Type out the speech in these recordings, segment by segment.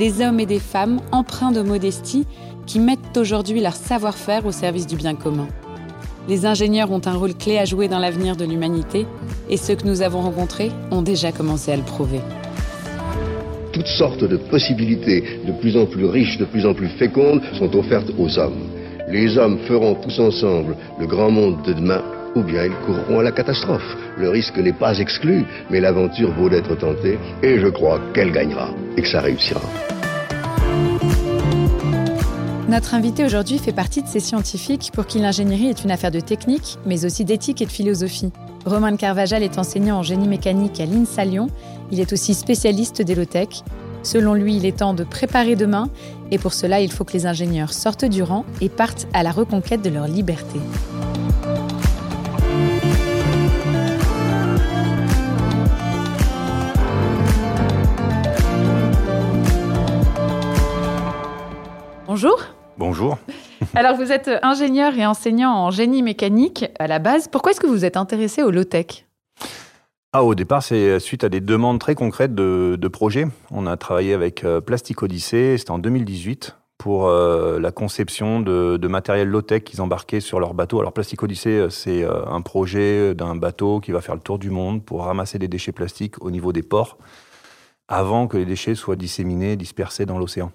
Des hommes et des femmes empreints de modestie qui mettent aujourd'hui leur savoir-faire au service du bien commun. Les ingénieurs ont un rôle clé à jouer dans l'avenir de l'humanité et ceux que nous avons rencontrés ont déjà commencé à le prouver. Toutes sortes de possibilités de plus en plus riches, de plus en plus fécondes sont offertes aux hommes. Les hommes feront tous ensemble le grand monde de demain ou bien ils courront à la catastrophe. Le risque n'est pas exclu, mais l'aventure vaut d'être tentée et je crois qu'elle gagnera et que ça réussira. Notre invité aujourd'hui fait partie de ces scientifiques pour qui l'ingénierie est une affaire de technique, mais aussi d'éthique et de philosophie. Romain Carvajal est enseignant en génie mécanique à l'INSA Lyon. Il est aussi spécialiste d'élotech. Selon lui, il est temps de préparer demain, et pour cela, il faut que les ingénieurs sortent du rang et partent à la reconquête de leur liberté. Bonjour. Bonjour. Alors, vous êtes ingénieur et enseignant en génie mécanique à la base. Pourquoi est-ce que vous êtes intéressé au low-tech? Ah, au départ, c'est suite à des demandes très concrètes de, projets. On a travaillé avec euh, Plastic Odyssey, c'était en 2018, pour euh, la conception de, matériel low-tech qu'ils embarquaient sur leur bateau. Alors, Plastic Odyssey, euh, c'est un projet d'un bateau qui va faire le tour du monde pour ramasser des déchets plastiques au niveau des ports, avant que les déchets soient disséminés, dispersés dans l'océan.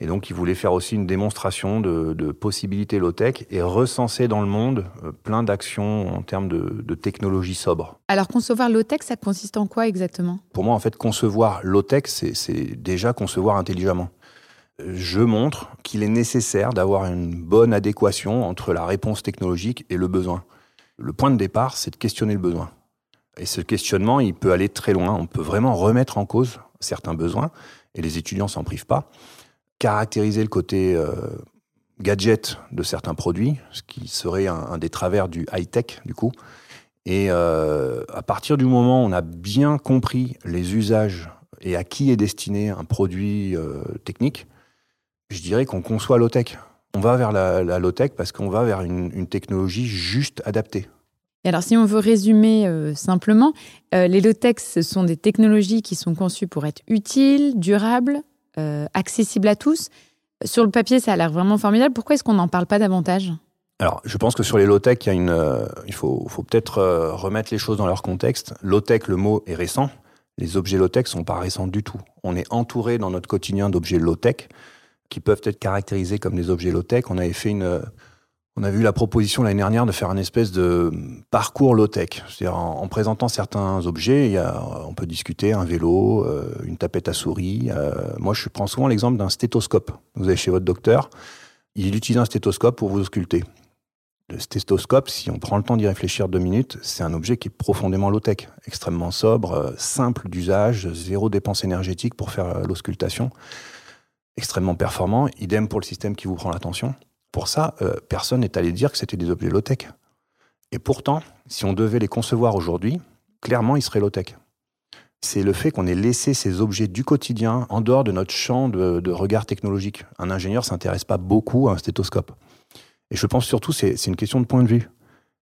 Et donc, il voulait faire aussi une démonstration de, possibilités low-tech et recenser dans le monde euh, plein d'actions en termes de, de technologie sobre. Alors, concevoir low-tech, ça consiste en quoi exactement? Pour moi, en fait, concevoir low-tech, c'est déjà concevoir intelligemment. Je montre qu'il est nécessaire d'avoir une bonne adéquation entre la réponse technologique et le besoin. Le point de départ, c'est de questionner le besoin. Et ce questionnement, il peut aller très loin. On peut vraiment remettre en cause certains besoins, et les étudiants s'en privent pas caractériser le côté euh, gadget de certains produits, ce qui serait un, des travers du high-tech, du coup. Et euh, à partir du moment où on a bien compris les usages et à qui est destiné un produit euh, technique, je dirais qu'on conçoit low-tech. On va vers la, low-tech parce qu'on va vers une, technologie juste adaptée. Et alors, si on veut résumer simplement, les low-tech, ce sont des technologies qui sont conçues pour être utiles, durables, euh, accessible à tous. Sur le papier, ça a l'air vraiment formidable. Pourquoi est-ce qu'on n'en parle pas davantage? Alors, je pense que sur les low-tech, il, une, euh, il faut, faut peut-être euh, remettre les choses dans leur contexte. Low-tech, le mot est récent. Les objets low-tech sont pas récents du tout. On est entouré dans notre quotidien d'objets low-tech qui peuvent être caractérisés comme des objets low-tech. On avait fait une, on a vu la proposition l'année dernière de faire un espèce de parcours low-tech. C'est-à-dire en, présentant certains objets, il y a, on peut discuter un vélo, euh, une tapette à souris. Euh, moi, je prends souvent l'exemple d'un stéthoscope. Vous allez chez votre docteur, il utilise un stéthoscope pour vous ausculter. Le stéthoscope, si on prend le temps d'y réfléchir deux minutes, c'est un objet qui est profondément low-tech, extrêmement sobre, euh, simple d'usage, zéro dépense énergétique pour faire l'auscultation, extrêmement performant. Idem pour le système qui vous prend l'attention. Pour ça, euh, personne n'est allé dire que c'était des objets low-tech. Et pourtant, si on devait les concevoir aujourd'hui, clairement, ils seraient low-tech. C'est le fait qu'on ait laissé ces objets du quotidien en dehors de notre champ de, regard technologique. Un ingénieur s'intéresse pas beaucoup à un stéthoscope. Et je pense surtout c'est une question de point de vue.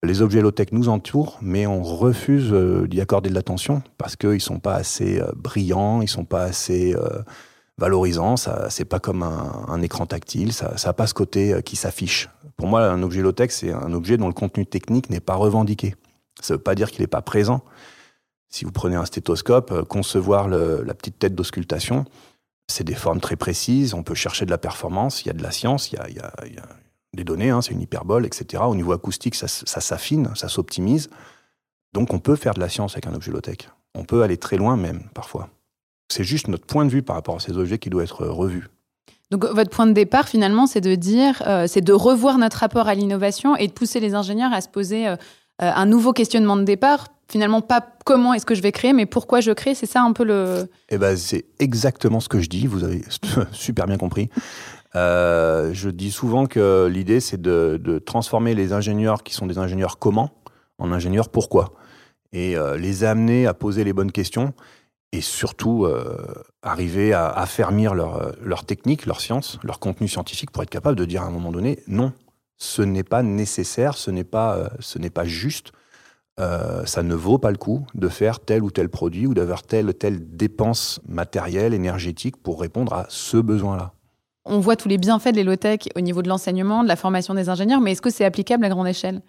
Les objets low-tech nous entourent, mais on refuse euh, d'y accorder de l'attention parce qu'ils sont pas assez euh, brillants, ils sont pas assez valorisant. Ça, c'est pas comme un, écran tactile. Ça, n'a pas ce côté euh, qui s'affiche. Pour moi, un objet low-tech, c'est un objet dont le contenu technique n'est pas revendiqué. Ça veut pas dire qu'il n'est pas présent. Si vous prenez un stéthoscope, euh, concevoir la petite tête d'auscultation, c'est des formes très précises. On peut chercher de la performance. Il y a de la science. Il y a, des données, hein, c'est une hyperbole, etc. Au niveau acoustique, ça, ça s'affine, ça s'optimise. Donc on peut faire de la science avec un objet low-tech. On peut aller très loin même, parfois. C'est juste notre point de vue par rapport à ces objets qui doit être revu. Donc votre point de départ finalement, c'est de dire, euh, c'est de revoir notre rapport à l'innovation et de pousser les ingénieurs à se poser euh, euh, un nouveau questionnement de départ. Finalement, pas comment est-ce que je vais créer, mais pourquoi je crée. C'est ça un peu le. Eh ben, c'est exactement ce que je dis. Vous avez super bien compris. je dis souvent que l'idée, c'est de, de, transformer les ingénieurs qui sont des ingénieurs comment en ingénieurs pourquoi et les amener à poser les bonnes questions et surtout euh, arriver à affermir leur, euh, leur technique, leur science, leur contenu scientifique pour être capable de dire à un moment donné non, ce n'est pas nécessaire, ce n'est pas, euh, ce n'est pas juste, ça ne vaut pas le coup de faire tel ou tel produit ou d'avoir telle ou telle dépense matérielle, énergétique pour répondre à ce besoin-là. On voit tous les bienfaits de l'élotech au niveau de l'enseignement, de la formation des ingénieurs, mais est-ce que c'est applicable à grande échelle?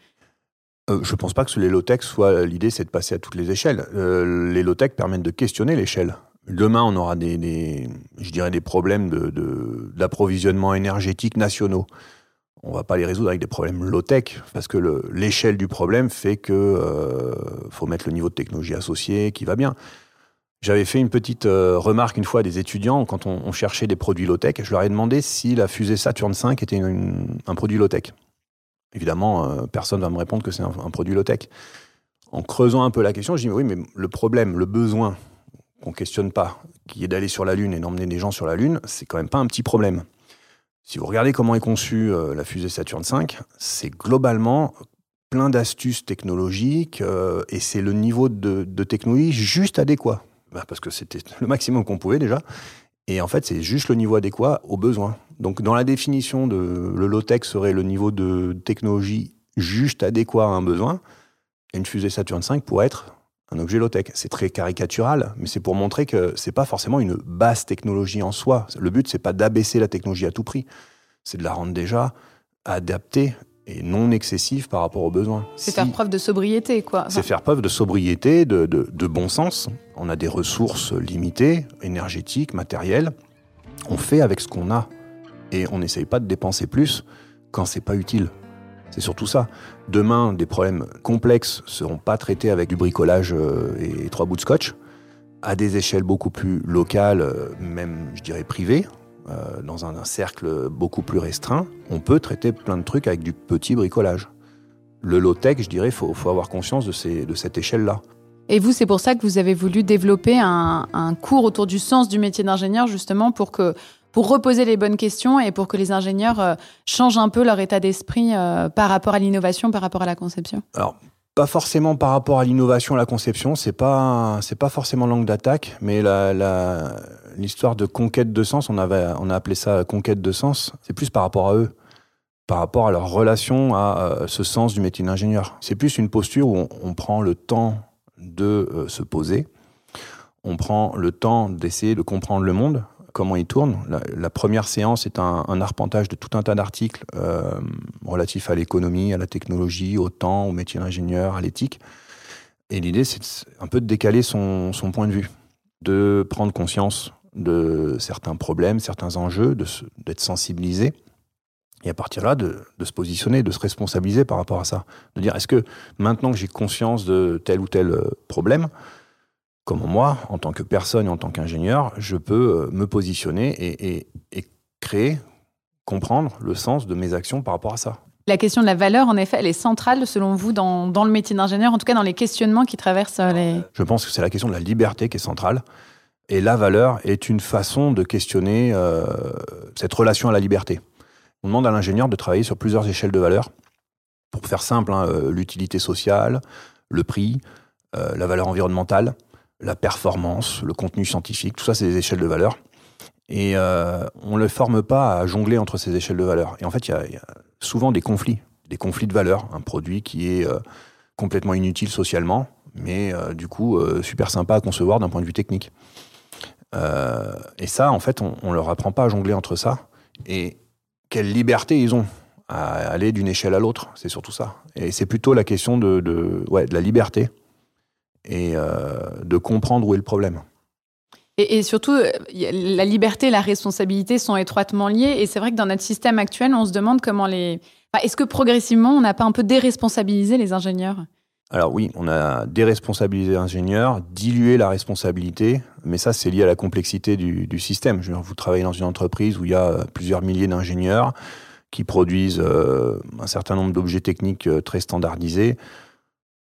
Euh, je ne pense pas que les low-tech soit l'idée, c'est de passer à toutes les échelles. Euh, les low-tech permettent de questionner l'échelle. Demain, on aura des, je dirais, des problèmes d'approvisionnement de, énergétique nationaux. On va pas les résoudre avec des problèmes low-tech, parce que l'échelle du problème fait que euh, faut mettre le niveau de technologie associé qui va bien. J'avais fait une petite remarque une fois à des étudiants quand on, cherchait des produits low-tech. Je leur ai demandé si la fusée Saturn V était un produit low-tech. Évidemment, euh, personne ne va me répondre que c'est un, produit low-tech. En creusant un peu la question, je dis oui, mais le problème, le besoin qu'on questionne pas, qui est d'aller sur la Lune et d'emmener des gens sur la Lune, c'est quand même pas un petit problème. Si vous regardez comment est conçue euh, la fusée Saturn V, c'est globalement plein d'astuces technologiques euh, et c'est le niveau de, technologie juste adéquat. Bah, parce que c'était le maximum qu'on pouvait déjà. Et en fait, c'est juste le niveau adéquat aux besoins. Donc, dans la définition de le low-tech serait le niveau de technologie juste adéquat à un besoin. une fusée Saturn V pourrait être un objet low-tech. C'est très caricatural, mais c'est pour montrer que c'est pas forcément une basse technologie en soi. Le but, c'est pas d'abaisser la technologie à tout prix. C'est de la rendre déjà adaptée et non excessive par rapport aux besoins. C'est faire preuve de sobriété, quoi. C'est faire preuve de sobriété, de, de, bon sens. On a des ressources limitées, énergétiques, matérielles. On fait avec ce qu'on a. Et on n'essaye pas de dépenser plus quand c'est pas utile. C'est surtout ça. Demain, des problèmes complexes seront pas traités avec du bricolage euh, et trois bouts de scotch, à des échelles beaucoup plus locales, euh, même, je dirais, privées. Euh, dans un, cercle beaucoup plus restreint, on peut traiter plein de trucs avec du petit bricolage. Le low-tech, je dirais, il faut, avoir conscience de cette échelle-là. Et vous, c'est pour ça que vous avez voulu développer un, cours autour du sens du métier d'ingénieur, justement, pour que pour reposer les bonnes questions et pour que les ingénieurs euh, changent un peu leur état d'esprit euh, par rapport à l'innovation, par rapport à la conception. Alors, pas forcément par rapport à l'innovation, à la conception, c'est pas pas forcément l'angle d'attaque, mais l'histoire de conquête de sens, on avait on a appelé ça conquête de sens, c'est plus par rapport à eux, par rapport à leur relation à euh, ce sens du métier d'ingénieur. C'est plus une posture où on, prend le temps de se poser, on prend le temps d'essayer de comprendre le monde, comment il tourne. La, première séance est un, arpentage de tout un tas d'articles euh, relatifs à l'économie, à la technologie, au temps, au métier d'ingénieur, à l'éthique. Et l'idée, c'est un peu de décaler son, point de vue, de prendre conscience de certains problèmes, certains enjeux, d'être sensibilisé. Et à partir de là, de, de, se positionner, de se responsabiliser par rapport à ça. De dire, est-ce que maintenant que j'ai conscience de tel ou tel euh, problème, comment moi, en tant que personne et en tant qu'ingénieur, je peux euh, me positionner et, créer, comprendre le sens de mes actions par rapport à ça. La question de la valeur, en effet, elle est centrale, selon vous, dans, le métier d'ingénieur, en tout cas dans les questionnements qui traversent euh, les... Je pense que c'est la question de la liberté qui est centrale. Et la valeur est une façon de questionner euh, cette relation à la liberté. On demande à l'ingénieur de travailler sur plusieurs échelles de valeur. Pour faire simple, hein, l'utilité sociale, le prix, la valeur environnementale la performance, le contenu scientifique, tout ça, c'est des échelles de valeur. Et euh, on ne le forme pas à jongler entre ces échelles de valeur. Et en fait, il y, a souvent des conflits, des conflits de valeur. Un produit qui est euh, complètement inutile socialement, mais euh, du coup super sympa à concevoir d'un point de vue technique. et ça, en fait, on ne leur apprend pas à jongler entre ça. Et quelle liberté ils ont à aller d'une échelle à l'autre, c'est surtout ça. Et c'est plutôt la question de, ouais, de la liberté et euh, de comprendre où est le problème. Et, surtout, la liberté et la responsabilité sont étroitement liées. Et c'est vrai que dans notre système actuel, on se demande comment les, Est-ce que progressivement, on n'a pas un peu déresponsabilisé les ingénieurs? Alors oui, on a déresponsabilisé l'ingénieur, dilué la responsabilité, mais ça c'est lié à la complexité du, système. Je vous travaillez dans une entreprise où il y a plusieurs milliers d'ingénieurs qui produisent euh, un certain nombre d'objets techniques euh, très standardisés.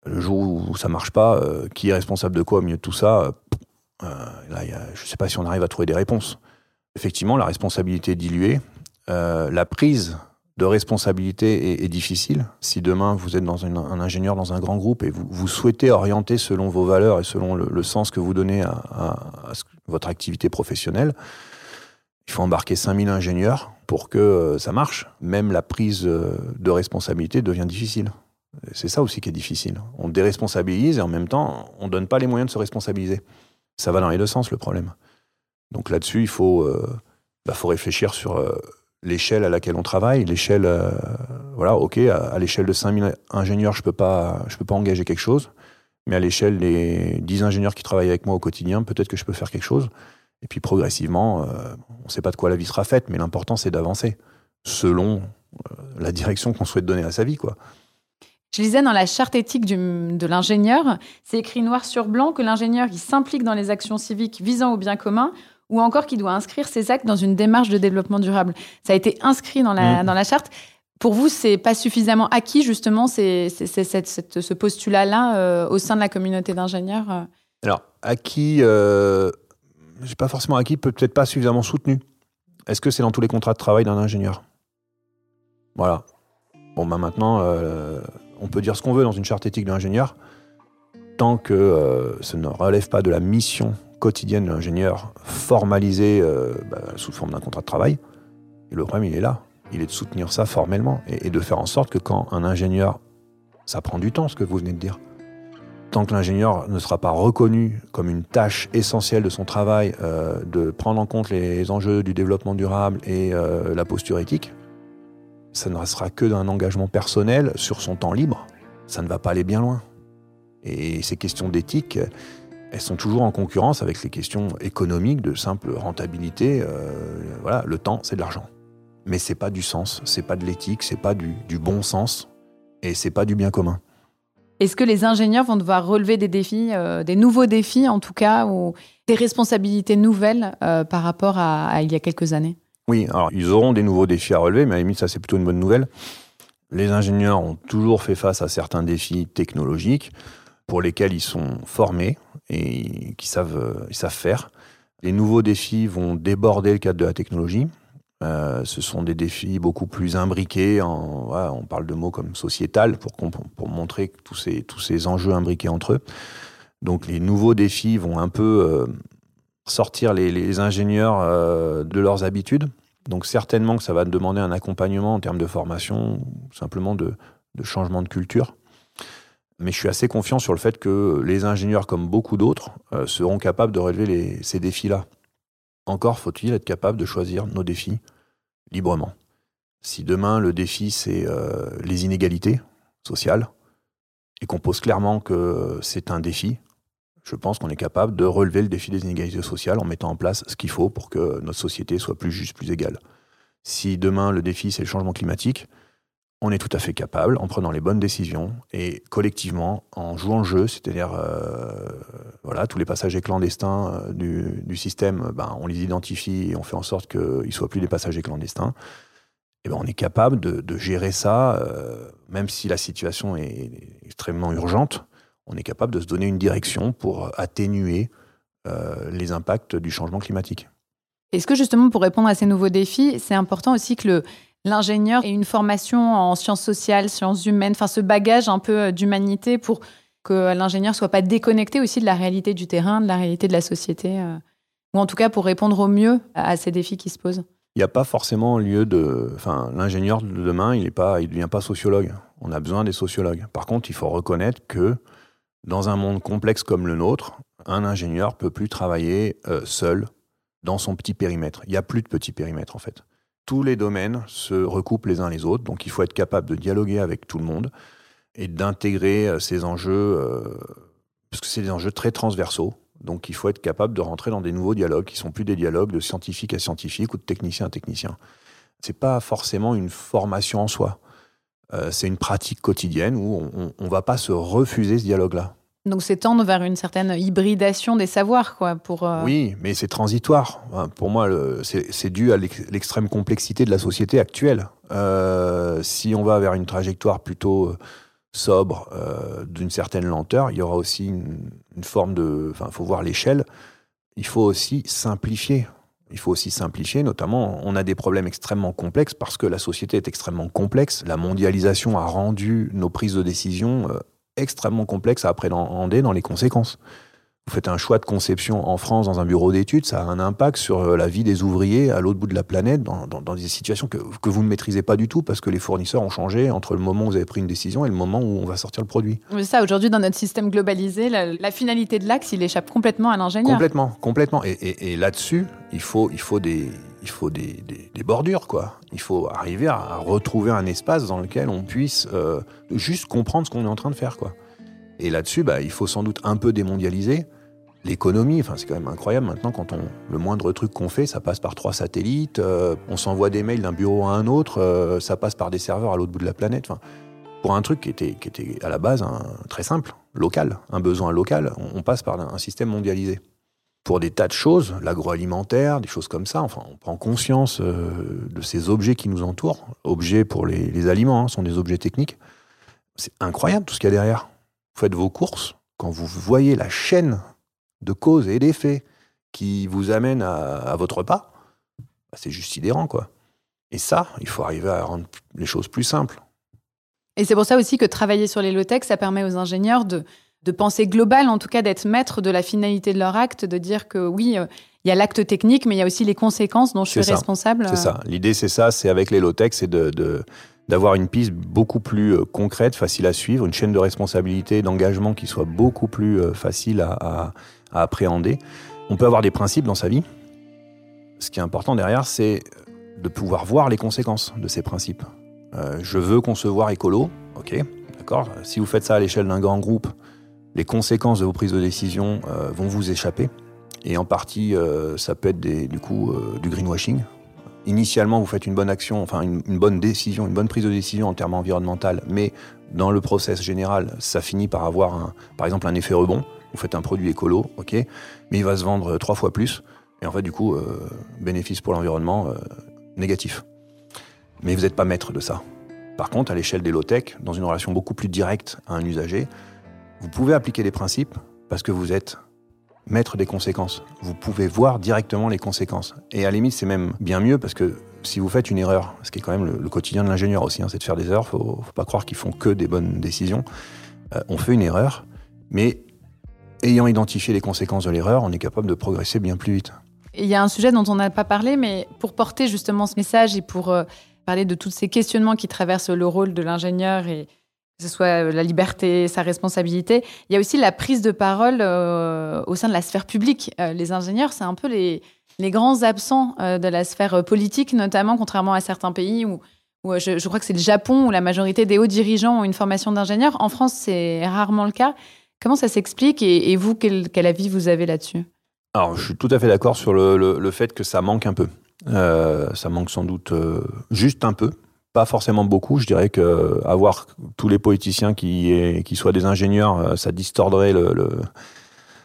Le jour où ça marche pas, euh, qui est responsable de quoi au milieu de tout ça Là, je ne sais pas si on arrive à trouver des réponses. Effectivement, la responsabilité est diluée. la prise de responsabilité est, difficile. Si demain vous êtes dans un ingénieur dans un grand groupe et vous, vous souhaitez orienter selon vos valeurs et selon le, sens que vous donnez à, votre activité professionnelle, il faut embarquer 5000 ingénieurs pour que euh, ça marche. Même la prise euh, de responsabilité devient difficile. C'est ça aussi qui est difficile. On déresponsabilise et en même temps, on ne donne pas les moyens de se responsabiliser. Ça va dans les deux sens le problème. Donc là-dessus, il faut, euh, bah, faut réfléchir sur l'échelle à laquelle on travaille, l'échelle, euh, voilà, ok, à, l'échelle de 5000 ingénieurs, je peux pas, je peux pas engager quelque chose, mais à l'échelle des 10 ingénieurs qui travaillent avec moi au quotidien, peut-être que je peux faire quelque chose. Et puis progressivement, euh, on ne sait pas de quoi la vie sera faite, mais l'important c'est d'avancer selon euh, la direction qu'on souhaite donner à sa vie, quoi. Je lisais dans la charte éthique de l'ingénieur, c'est écrit noir sur blanc que l'ingénieur qui s'implique dans les actions civiques visant au bien commun ou encore qui doit inscrire ses actes dans une démarche de développement durable. Ça a été inscrit dans la, mmh. dans la charte. Pour vous, c'est pas suffisamment acquis justement c'est, ce postulat-là euh, au sein de la communauté d'ingénieurs euh? Alors, acquis, euh, j'ai pas forcément acquis, peut-être pas suffisamment soutenu. Est-ce que c'est dans tous les contrats de travail d'un ingénieur? Voilà. Bon, ben maintenant, euh, on peut dire ce qu'on veut dans une charte éthique d'ingénieur, tant que ce ne relève pas de la mission quotidienne de l'ingénieur formalisée euh, bah, sous forme d'un contrat de travail. Le problème, il est là. Il est de soutenir ça formellement et, de faire en sorte que quand un ingénieur, ça prend du temps, ce que vous venez de dire, tant que l'ingénieur ne sera pas reconnu comme une tâche essentielle de son travail, euh, de prendre en compte les enjeux du développement durable et euh, la posture éthique, ça ne restera que d'un engagement personnel sur son temps libre. Ça ne va pas aller bien loin. Et ces questions d'éthique, elles sont toujours en concurrence avec les questions économiques de simple rentabilité. Euh, voilà, le temps, c'est de l'argent. Mais c'est pas du sens, c'est pas de l'éthique, c'est pas du, bon sens et c'est pas du bien commun. Est-ce que les ingénieurs vont devoir relever des défis, euh, des nouveaux défis en tout cas, ou des responsabilités nouvelles euh, par rapport à, il y a quelques années? Oui, alors ils auront des nouveaux défis à relever, mais à la limite ça c'est plutôt une bonne nouvelle. Les ingénieurs ont toujours fait face à certains défis technologiques pour lesquels ils sont formés et qui savent, euh, savent faire. Les nouveaux défis vont déborder le cadre de la technologie. Euh, ce sont des défis beaucoup plus imbriqués. On parle de mots comme sociétal pour, montrer tous ces, tous ces enjeux imbriqués entre eux. Donc les nouveaux défis vont un peu euh, sortir les, ingénieurs de leurs habitudes. Donc certainement que ça va demander un accompagnement en termes de formation, simplement de, de changement de culture. Mais je suis assez confiant sur le fait que les ingénieurs, comme beaucoup d'autres, euh, seront capables de relever ces défis-là. Encore faut-il être capable de choisir nos défis librement. Si demain le défi c'est euh, les inégalités sociales et qu'on pose clairement que c'est un défi, je pense qu'on est capable de relever le défi des inégalités sociales en mettant en place ce qu'il faut pour que notre société soit plus juste, plus égale. Si demain le défi c'est le changement climatique, on est tout à fait capable, en prenant les bonnes décisions et collectivement, en jouant le jeu, c'est-à-dire euh, tous les passagers clandestins euh, du, système, ben, on les identifie et on fait en sorte qu'ils ne soient plus des passagers clandestins. Et ben, on est capable de, gérer ça, euh, même si la situation est extrêmement urgente, on est capable de se donner une direction pour atténuer les impacts du changement climatique. Est-ce que justement, pour répondre à ces nouveaux défis, c'est important aussi que l'ingénieur ait une formation en sciences sociales, sciences humaines, enfin ce bagage un peu euh, d'humanité pour que l'ingénieur soit pas déconnecté aussi de la réalité du terrain, de la réalité de la société, euh, ou en tout cas pour répondre au mieux à ces défis qui se posent. Il n'y a pas forcément lieu de. Enfin, l'ingénieur de demain, il ne devient pas sociologue. On a besoin des sociologues. Par contre, il faut reconnaître que dans un monde complexe comme le nôtre, un ingénieur peut plus travailler euh, seul dans son petit périmètre. Il n'y a plus de petit périmètre en fait tous les domaines se recoupent les uns les autres, donc il faut être capable de dialoguer avec tout le monde et d'intégrer euh, ces enjeux, euh, parce que c'est des enjeux très transversaux. Donc il faut être capable de rentrer dans des nouveaux dialogues qui sont plus des dialogues de scientifique à scientifique ou de technicien à technicien. C'est pas forcément une formation en soi. C'est une pratique quotidienne où on ne va pas se refuser ce dialogue-là. Donc c'est tendre vers une certaine hybridation des savoirs, quoi. Pour, Oui, mais c'est transitoire. Pour moi, c'est dû à l'extrême complexité de la société actuelle. si on va vers une trajectoire plutôt sobre, d'une certaine lenteur, il y aura aussi une, une forme de... Enfin, il faut voir l'échelle. Il faut aussi simplifier. Il faut aussi simplifier, notamment, on a des problèmes extrêmement complexes parce que la société est extrêmement complexe. La mondialisation a rendu nos prises de décision euh, extrêmement complexes à appréhender dans les conséquences vous faites un choix de conception en France dans un bureau d'études, ça a un impact sur euh, la vie des ouvriers à l'autre bout de la planète, dans, des situations que, vous ne maîtrisez pas du tout parce que les fournisseurs ont changé entre le moment où vous avez pris une décision et le moment où on va sortir le produit. Mais ça, aujourd'hui, dans notre système globalisé, la, finalité de l'axe, il échappe complètement à l'ingénieur. Complètement, complètement. Et, là-dessus, il faut, il faut, des, il faut des, bordures, quoi. Il faut arriver à, retrouver un espace dans lequel on puisse euh, juste comprendre ce qu'on est en train de faire, quoi. Et là-dessus, bah, il faut sans doute un peu démondialiser l'économie. Enfin, c'est quand même incroyable maintenant quand on le moindre truc qu'on fait, ça passe par trois satellites. Euh, on s'envoie des mails d'un bureau à un autre, euh, ça passe par des serveurs à l'autre bout de la planète. Enfin, pour un truc qui était, qui était à la base très simple, local, un besoin local, on, passe par un, système mondialisé. Pour des tas de choses, l'agroalimentaire, des choses comme ça, enfin, on prend conscience euh, de ces objets qui nous entourent. Objets pour les, aliments, hein, sont des objets techniques. C'est incroyable tout ce qu'il y a derrière. Vous faites vos courses, quand vous voyez la chaîne de causes et d'effets qui vous amènent à, votre repas, bah, c'est juste sidérant, quoi. Et ça, il faut arriver à rendre les choses plus simples. Et c'est pour ça aussi que travailler sur les low-tech, ça permet aux ingénieurs de, de penser global, en tout cas d'être maître de la finalité de leur acte, de dire que oui, euh, il y a l'acte technique, mais il y a aussi les conséquences dont je suis responsable. C'est ça. L'idée, c'est ça, c'est avec les low-tech, c'est de, d'avoir une piste beaucoup plus euh, concrète, facile à suivre, une chaîne de responsabilité, d'engagement qui soit beaucoup plus euh, facile à, à appréhender. On peut avoir des principes dans sa vie. Ce qui est important derrière, c'est de pouvoir voir les conséquences de ces principes. Euh, je veux concevoir écolo, ok, d'accord. Si vous faites ça à l'échelle d'un grand groupe, les conséquences de vos prises de décision euh, vont vous échapper. Et en partie, euh, ça peut être du du greenwashing. Initialement, vous faites une bonne action, enfin une, bonne décision, une bonne prise de décision en termes environnemental, mais dans le process général, ça finit par avoir, par exemple, un effet rebond vous faites un produit écolo, ok, mais il va se vendre euh, trois fois plus. Et en fait, du coup, euh, bénéfice pour l'environnement euh, négatif. Mais vous n'êtes pas maître de ça. Par contre, à l'échelle des low-tech, dans une relation beaucoup plus directe à un usager, vous pouvez appliquer des principes parce que vous êtes maître des conséquences. Vous pouvez voir directement les conséquences. Et à la limite, c'est même bien mieux parce que si vous faites une erreur, ce qui est quand même le, quotidien de l'ingénieur aussi, hein, c'est de faire des erreurs, faut, faut pas croire qu'ils font que des bonnes décisions. on fait une erreur, mais ayant identifié les conséquences de l'erreur, on est capable de progresser bien plus vite. Il y a un sujet dont on n'a pas parlé, mais pour porter justement ce message et pour euh, parler de tous ces questionnements qui traversent le rôle de l'ingénieur et que ce soit euh, la liberté, sa responsabilité, il y a aussi la prise de parole euh, au sein de la sphère publique. les ingénieurs, c'est un peu les, grands absents de la sphère politique, notamment contrairement à certains pays où, je crois que c'est le Japon où la majorité des hauts dirigeants ont une formation d'ingénieur. En France, c'est rarement le cas. Comment ça s'explique et, vous, quel, avis vous avez là-dessus? Alors, je suis tout à fait d'accord sur le, fait que ça manque un peu. Euh, ça manque sans doute euh, juste un peu, pas forcément beaucoup. Je dirais que avoir tous les politiciens qui, qui soient des ingénieurs, euh, ça distordrait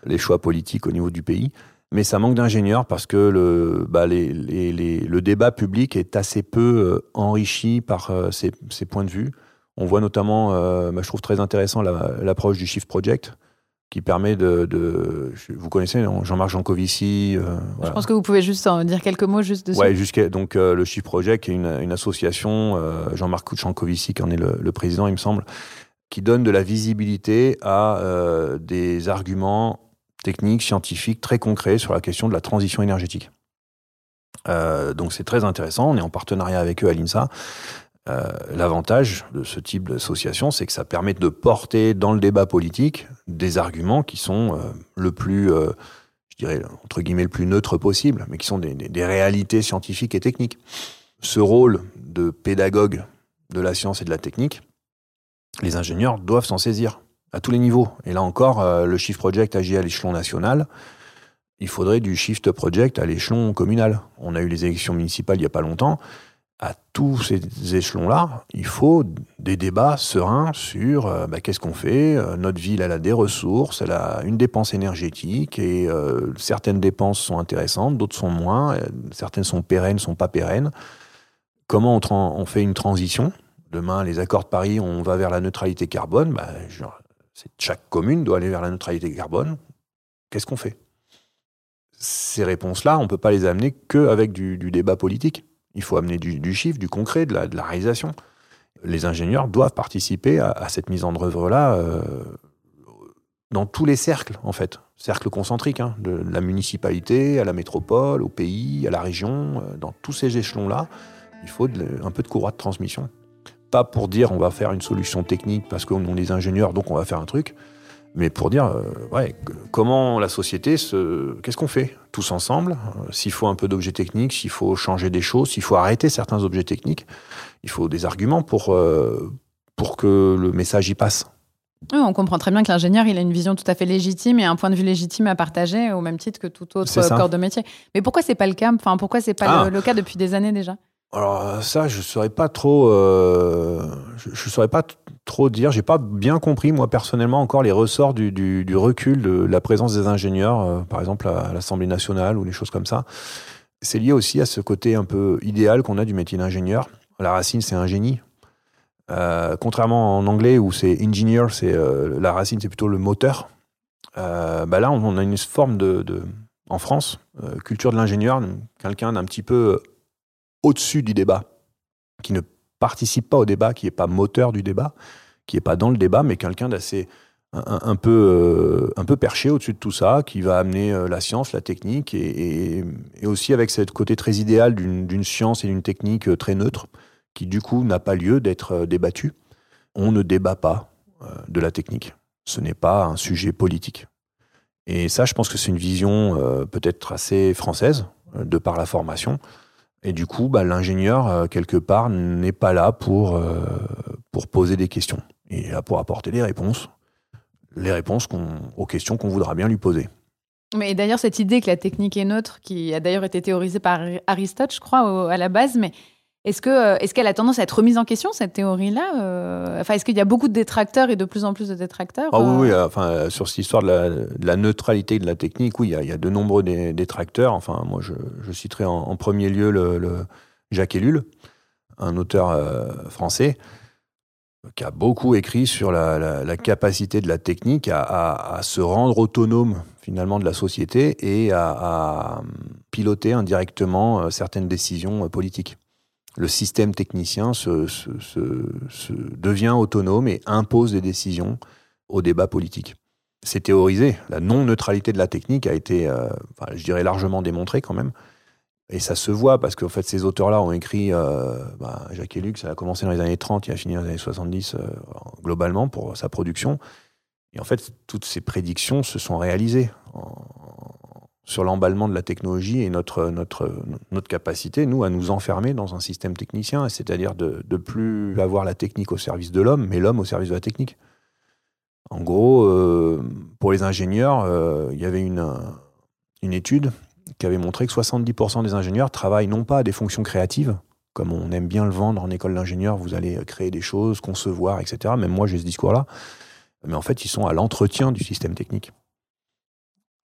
les choix politiques au niveau du pays. Mais ça manque d'ingénieurs parce que le, bah, le débat public est assez peu enrichi par ces, points de vue. On voit notamment, euh, bah, je trouve très intéressant l'approche du Shift Project, qui permet de, vous connaissez Jean-Marc Jancovici. Euh, je pense que vous pouvez juste en dire quelques mots juste dessus. Ouais, jusqu'à donc euh, le Shift Project, qui est une, association, Jean-Marc Jancovici qui en est le, président, il me semble, qui donne de la visibilité à des arguments techniques, scientifiques très concrets sur la question de la transition énergétique. donc c'est très intéressant. On est en partenariat avec eux à l'INSA. Euh, l'avantage de ce type d'association, c'est que ça permet de porter dans le débat politique des arguments qui sont euh, le plus, euh, je dirais, entre guillemets, le plus neutre possible, mais qui sont des, des, réalités scientifiques et techniques. Ce rôle de pédagogue de la science et de la technique, les ingénieurs doivent s'en saisir à tous les niveaux. Et là encore, le Shift Project agit à l'échelon national. Il faudrait du Shift Project à l'échelon communal. On a eu les élections municipales il n'y a pas longtemps à tous ces échelons-là, il faut des débats sereins sur euh, bah, qu'est-ce qu'on fait. Euh, notre ville, a des ressources, elle a une dépense énergétique et euh, certaines dépenses sont intéressantes, d'autres sont moins, certaines sont pérennes, sont pas pérennes. Comment on, fait une transition? Demain, les accords de Paris, on va vers la neutralité carbone. Bah, chaque commune doit aller vers la neutralité carbone. Qu'est-ce qu'on fait? Ces réponses-là, on ne peut pas les amener qu'avec du débat politique. Il faut amener du, chiffre, du concret, de la, réalisation. Les ingénieurs doivent participer à, cette mise en œuvre-là euh, dans tous les cercles, en fait. Cercles concentriques, hein, de la municipalité à la métropole, au pays, à la région, euh, dans tous ces échelons-là, il faut un peu de courroie de transmission. Pas pour dire on va faire une solution technique parce qu'on est des ingénieurs, donc on va faire un truc, mais pour dire, euh, ouais, comment la société se. Qu'est-ce qu'on fait tous ensemble euh, S'il faut un peu d'objets techniques, s'il faut changer des choses, s'il faut arrêter certains objets techniques, il faut des arguments pour, euh, pour que le message y passe. on comprend très bien que l'ingénieur, il a une vision tout à fait légitime et un point de vue légitime à partager au même titre que tout autre corps de métier. Mais pourquoi c'est pas le cas Enfin, pourquoi c'est pas ah. le, cas depuis des années déjà? Alors ça, je saurais pas trop, euh, je, saurais pas trop dire. J'ai pas bien compris moi personnellement encore les ressorts du, recul de la présence des ingénieurs, euh, par exemple à, l'Assemblée nationale ou les choses comme ça. C'est lié aussi à ce côté un peu idéal qu'on a du métier d'ingénieur. La racine, c'est un génie. Euh, contrairement en anglais où c'est engineer, c'est la racine, c'est plutôt le moteur. bah là, on, a une forme de, de en France, culture de l'ingénieur, quelqu'un d'un petit peu au-dessus du débat, qui ne participe pas au débat, qui n'est pas moteur du débat, qui n'est pas dans le débat, mais quelqu'un d'assez un, peu, euh, un peu perché au-dessus de tout ça, qui va amener euh, la science, la technique, et, aussi avec ce côté très idéal d'une science et d'une technique euh, très neutre, qui du coup n'a pas lieu d'être débattu. On ne débat pas de la technique. Ce n'est pas un sujet politique. Et ça, je pense que c'est une vision peut-être assez française, de par la formation, et du coup, bah, l'ingénieur, euh, quelque part, n'est pas là pour, euh, pour poser des questions. Il est là pour apporter des réponses, les réponses aux questions qu'on voudra bien lui poser. Mais d'ailleurs, cette idée que la technique est neutre, qui a d'ailleurs été théorisée par Aristote, je crois, à la base, mais est-ce que euh, est-ce qu'elle a tendance à être remise en question cette théorie-là euh, Enfin, est-ce qu'il y a beaucoup de détracteurs et de plus en plus de détracteurs ah oui, euh? enfin sur cette histoire de la, neutralité de la technique, oui, il y a, de nombreux détracteurs. Enfin, moi, je, citerai en, premier lieu le, Jacques Ellul, un auteur français qui a beaucoup écrit sur la, capacité de la technique à, se rendre autonome finalement de la société et à piloter indirectement certaines décisions politiques le système technicien se, devient autonome et impose des décisions au débat politique. C'est théorisé. La non-neutralité de la technique a été, euh, je dirais, largement démontrée quand même. Et ça se voit parce qu'en fait, ces auteurs-là ont écrit, euh, bah, Jacques Ellul, ça a commencé dans les années 30, il a fini dans les années 70 euh, globalement pour sa production. Et en fait, toutes ces prédictions se sont réalisées sur l'emballement de la technologie et notre, notre, notre capacité, nous, à nous enfermer dans un système technicien, c'est-à-dire de ne plus avoir la technique au service de l'homme, mais l'homme au service de la technique. En gros, euh, pour les ingénieurs, euh, il y avait une, une étude qui avait montré que 70% des ingénieurs travaillent non pas à des fonctions créatives, comme on aime bien le vendre en école d'ingénieur, vous allez créer des choses, concevoir, etc. Même moi, j'ai ce discours-là. Mais en fait, ils sont à l'entretien du système technique.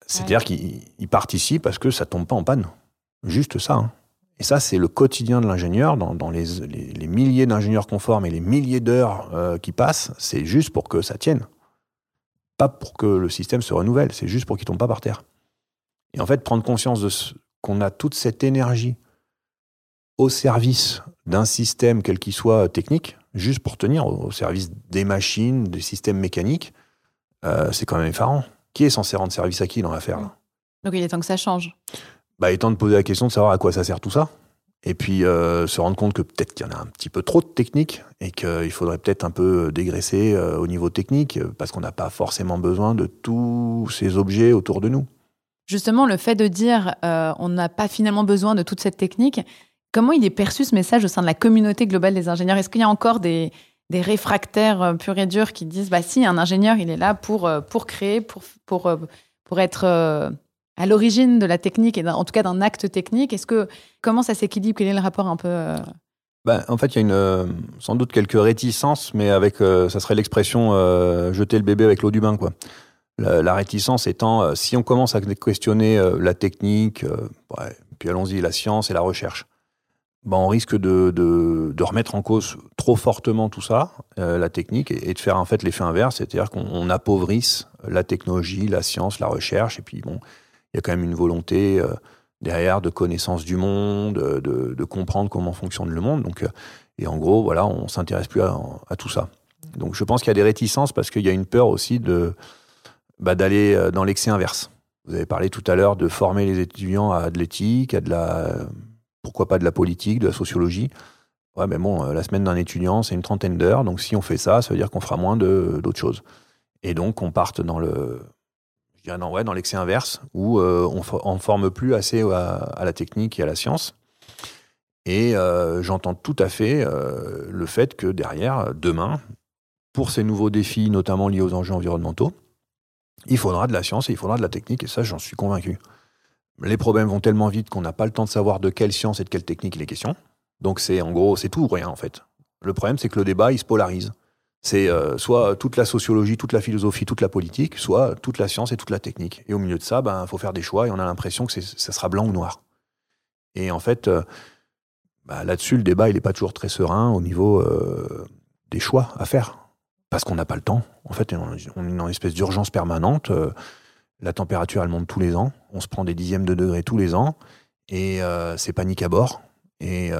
C'est-à-dire qu'il participe parce que ça tombe pas en panne. Juste ça. Hein. Et ça, c'est le quotidien de l'ingénieur. Dans, les, milliers d'ingénieurs conformes et les milliers d'heures euh, qui passent, c'est juste pour que ça tienne. Pas pour que le système se renouvelle, c'est juste pour qu'il tombe pas par terre. Et en fait, prendre conscience de qu'on a toute cette énergie au service d'un système, quel qu'il soit technique, juste pour tenir au, service des machines, des systèmes mécaniques, euh, c'est quand même effarant. Qui est censé rendre service à qui dans l'affaire Donc il est temps que ça change. Bah, il est temps de poser la question de savoir à quoi ça sert tout ça. Et puis euh, se rendre compte que peut-être qu'il y en a un petit peu trop de technique et qu'il faudrait peut-être un peu dégraisser euh, au niveau technique parce qu'on n'a pas forcément besoin de tous ces objets autour de nous. Justement, le fait de dire euh, on n'a pas finalement besoin de toute cette technique, comment il est perçu ce message au sein de la communauté globale des ingénieurs? Est-ce qu'il y a encore des, des réfractaires euh, purs et durs qui disent bah si un ingénieur il est là pour euh, pour créer pour pour euh, pour être à l'origine de la technique et en tout cas d'un acte technique est-ce que comment ça s'équilibre? Quel est le rapport un peu ben, En fait, il y a une, sans doute quelques réticences, mais avec, ça serait l'expression jeter le bébé avec l'eau du bain. Quoi. La, réticence étant, si on commence à questionner la technique, puis allons-y, la science et la recherche, ben, on risque de, de, de, remettre en cause trop fortement tout ça, la technique, et, de faire en fait l'effet inverse, c'est-à-dire qu'on appauvrisse la technologie, la science, la recherche, et puis bon, il y a quand même une volonté derrière de connaissance du monde, de, de, comprendre comment fonctionne le monde. Donc, euh, et en gros, voilà, on s'intéresse plus à, tout ça. Donc je pense qu'il y a des réticences parce qu'il y a une peur aussi de bah, d'aller euh, dans l'excès inverse. Vous avez parlé tout à l'heure de former les étudiants à de l'éthique, à de la pourquoi pas de la politique, de la sociologie. Ouais, mais bon, euh, la semaine d'un étudiant, c'est une trentaine d'heures. Donc si on fait ça, ça veut dire qu'on fera moins d'autres choses. Et donc on parte dans le dans, ouais, dans l'excès inverse, où euh, on ne forme plus assez à, la technique et à la science. Et euh, j'entends tout à fait le fait que derrière, demain, pour ces nouveaux défis, notamment liés aux enjeux environnementaux, il faudra de la science et il faudra de la technique, et ça, j'en suis convaincu. Les problèmes vont tellement vite qu'on n'a pas le temps de savoir de quelle science et de quelle technique il est question. Donc c'est en gros, c'est tout ou rien en fait. Le problème, c'est que le débat, il se polarise. C'est euh, soit toute la sociologie, toute la philosophie, toute la politique, soit toute la science et toute la technique. Et au milieu de ça, il ben, faut faire des choix et on a l'impression que ça sera blanc ou noir. Et en fait, euh, bah, là-dessus, le débat, il n'est pas toujours très serein au niveau euh, des choix à faire. Parce qu'on n'a pas le temps. En fait, on est dans une espèce d'urgence permanente. La température, elle monte tous les ans. On se prend des dixièmes de degrés tous les ans. Et c'est panique à bord. Et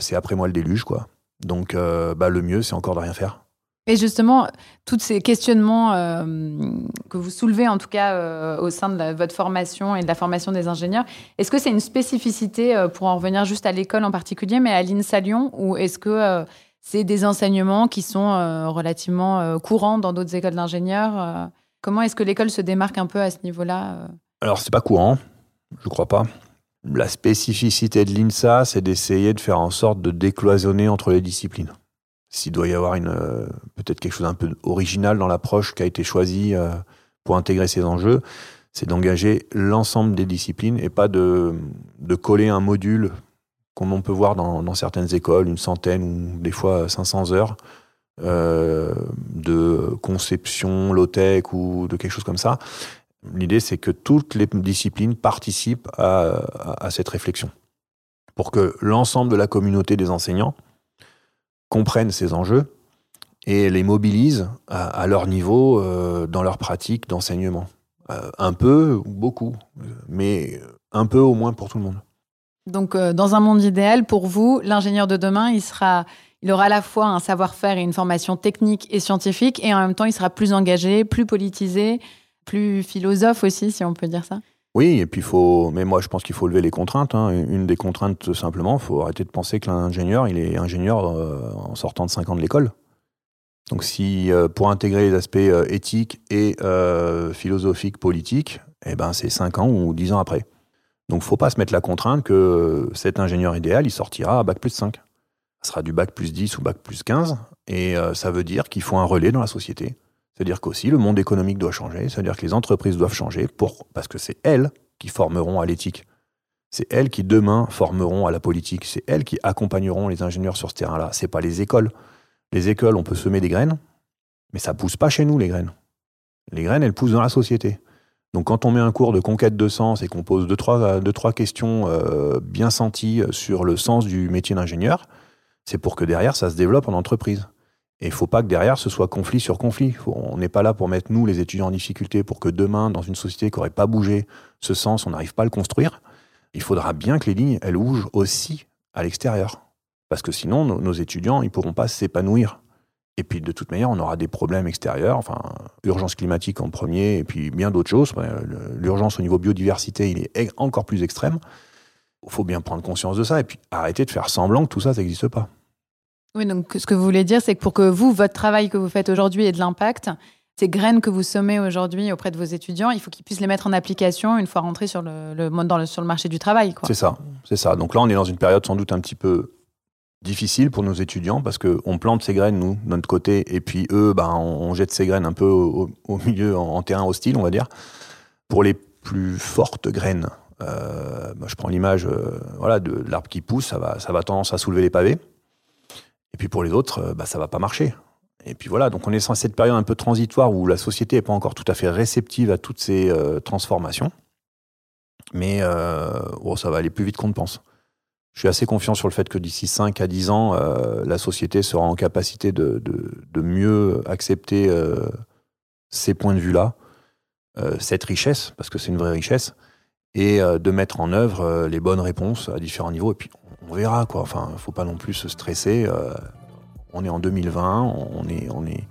c'est après moi le déluge, quoi. Donc, bah, le mieux, c'est encore de rien faire. Et justement, tous ces questionnements euh, que vous soulevez, en tout cas euh, au sein de votre formation et de la formation des ingénieurs, est-ce que c'est une spécificité, euh, pour en revenir juste à l'école en particulier, mais à l'INSA Lyon, ou est-ce que c'est des enseignements qui sont relativement courants dans d'autres écoles d'ingénieurs Comment est-ce que l'école se démarque un peu à ce niveau-là Alors, c'est pas courant, je crois pas. La spécificité de l'INSA, c'est d'essayer de faire en sorte de décloisonner entre les disciplines s'il doit y avoir une euh, peut-être quelque chose un peu original dans l'approche qui a été choisie euh, pour intégrer ces enjeux, c'est d'engager l'ensemble des disciplines et pas de, coller un module comme on peut voir dans, dans, certaines écoles, une centaine ou des fois 500 heures euh, de conception low-tech ou de quelque chose comme ça. L'idée, c'est que toutes les disciplines participent à, cette réflexion pour que l'ensemble de la communauté des enseignants comprennent ces enjeux et les mobilisent à, leur niveau euh, dans leur pratique d'enseignement. Euh, un peu ou beaucoup, mais un peu au moins pour tout le monde. Donc, dans un monde idéal, pour vous, l'ingénieur de demain, il sera, il aura à la fois un savoir-faire et une formation technique et scientifique, et en même temps, il sera plus engagé, plus politisé, plus philosophe aussi, si on peut dire ça. Oui, et puis faut. Mais moi, je pense qu'il faut lever les contraintes. Hein. Une des contraintes, simplement, faut arrêter de penser que l'ingénieur, il est ingénieur euh, en sortant de 5 ans de l'école. Donc, si euh, pour intégrer les aspects euh, éthiques et philosophiques, politiques, eh ben, c'est 5 ans ou 10 ans après. Donc, faut pas se mettre la contrainte que cet ingénieur idéal, il sortira à bac plus 5. Sera du bac plus 10 ou bac plus 15. Et ça veut dire qu'il faut un relais dans la société. C'est-à-dire qu'aussi le monde économique doit changer, c'est-à-dire que les entreprises doivent changer pour, parce que c'est elles qui formeront à l'éthique. C'est elles qui demain formeront à la politique. C'est elles qui accompagneront les ingénieurs sur ce terrain-là. C'est pas les écoles. Les écoles, on peut semer des graines, mais ça pousse pas chez nous les graines. Les graines, elles poussent dans la société. Donc quand on met un cours de conquête de sens et qu'on pose deux trois, deux, trois questions euh, bien senties sur le sens du métier d'ingénieur, c'est pour que derrière ça se développe en entreprise. Et il faut pas que derrière ce soit conflit sur conflit. on n'est pas là pour mettre nous, les étudiants, en difficulté pour que demain, dans une société qui n'aurait pas bougé ce sens, on n'arrive pas à le construire. Il faudra bien que les lignes, elles bougent aussi à l'extérieur. Parce que sinon, nos, étudiants, ils pourront pas s'épanouir. Et puis, de toute manière, on aura des problèmes extérieurs, enfin, l'urgence climatique en premier, et puis bien d'autres choses. L'urgence au niveau biodiversité, il est encore plus extrême. Il faut bien prendre conscience de ça, et puis arrêter de faire semblant que tout ça, ça n'existe pas. Oui, donc ce que vous voulez dire, c'est que pour que vous, votre travail que vous faites aujourd'hui ait de l'impact, ces graines que vous sommez aujourd'hui auprès de vos étudiants, il faut qu'ils puissent les mettre en application une fois rentrés sur le, dans sur le marché du travail. C'est ça, c'est ça. Donc là, on est dans une période sans doute un petit peu difficile pour nos étudiants parce qu'on plante ces graines, nous, de notre côté, et puis eux, ben, on, jette ces graines un peu au, milieu, en, terrain hostile, on va dire. Pour les plus fortes graines, euh, ben, je prends l'image euh, voilà, de l'arbre qui pousse, ça va, ça va tendance à soulever les pavés. Et puis pour les autres, bah, ça va pas marcher. Et puis voilà, donc on est dans cette période un peu transitoire où la société n'est pas encore tout à fait réceptive à toutes ces transformations. Mais oh, ça va aller plus vite qu'on ne pense. Je suis assez confiant sur le fait que d'ici 5 à 10 ans, la société sera en capacité de, mieux accepter ces points de vue-là, euh, cette richesse, parce que c'est une vraie richesse, et euh, de mettre en œuvre euh, les bonnes réponses à différents niveaux. Et puis on verra, quoi. Enfin, faut pas non plus se stresser. on est en 2020, on est, on est,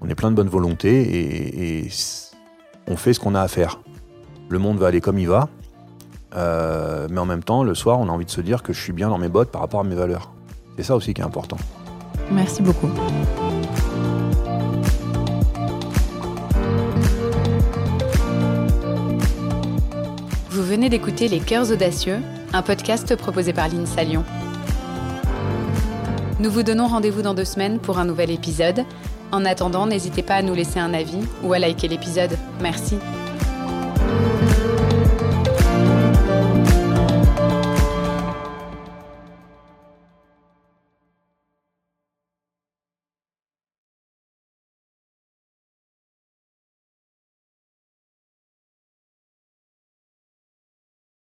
on est plein de bonne volonté et on fait ce qu'on a à faire. Le monde va aller comme il va, mais en même temps, le soir, on a envie de se dire que je suis bien dans mes bottes par rapport à mes valeurs. C'est ça aussi qui est important. Merci beaucoup. Venez d'écouter Les Cœurs Audacieux, un podcast proposé par l'INSA Lyon. Nous vous donnons rendez-vous dans deux semaines pour un nouvel épisode. En attendant, n'hésitez pas à nous laisser un avis ou à liker l'épisode. Merci.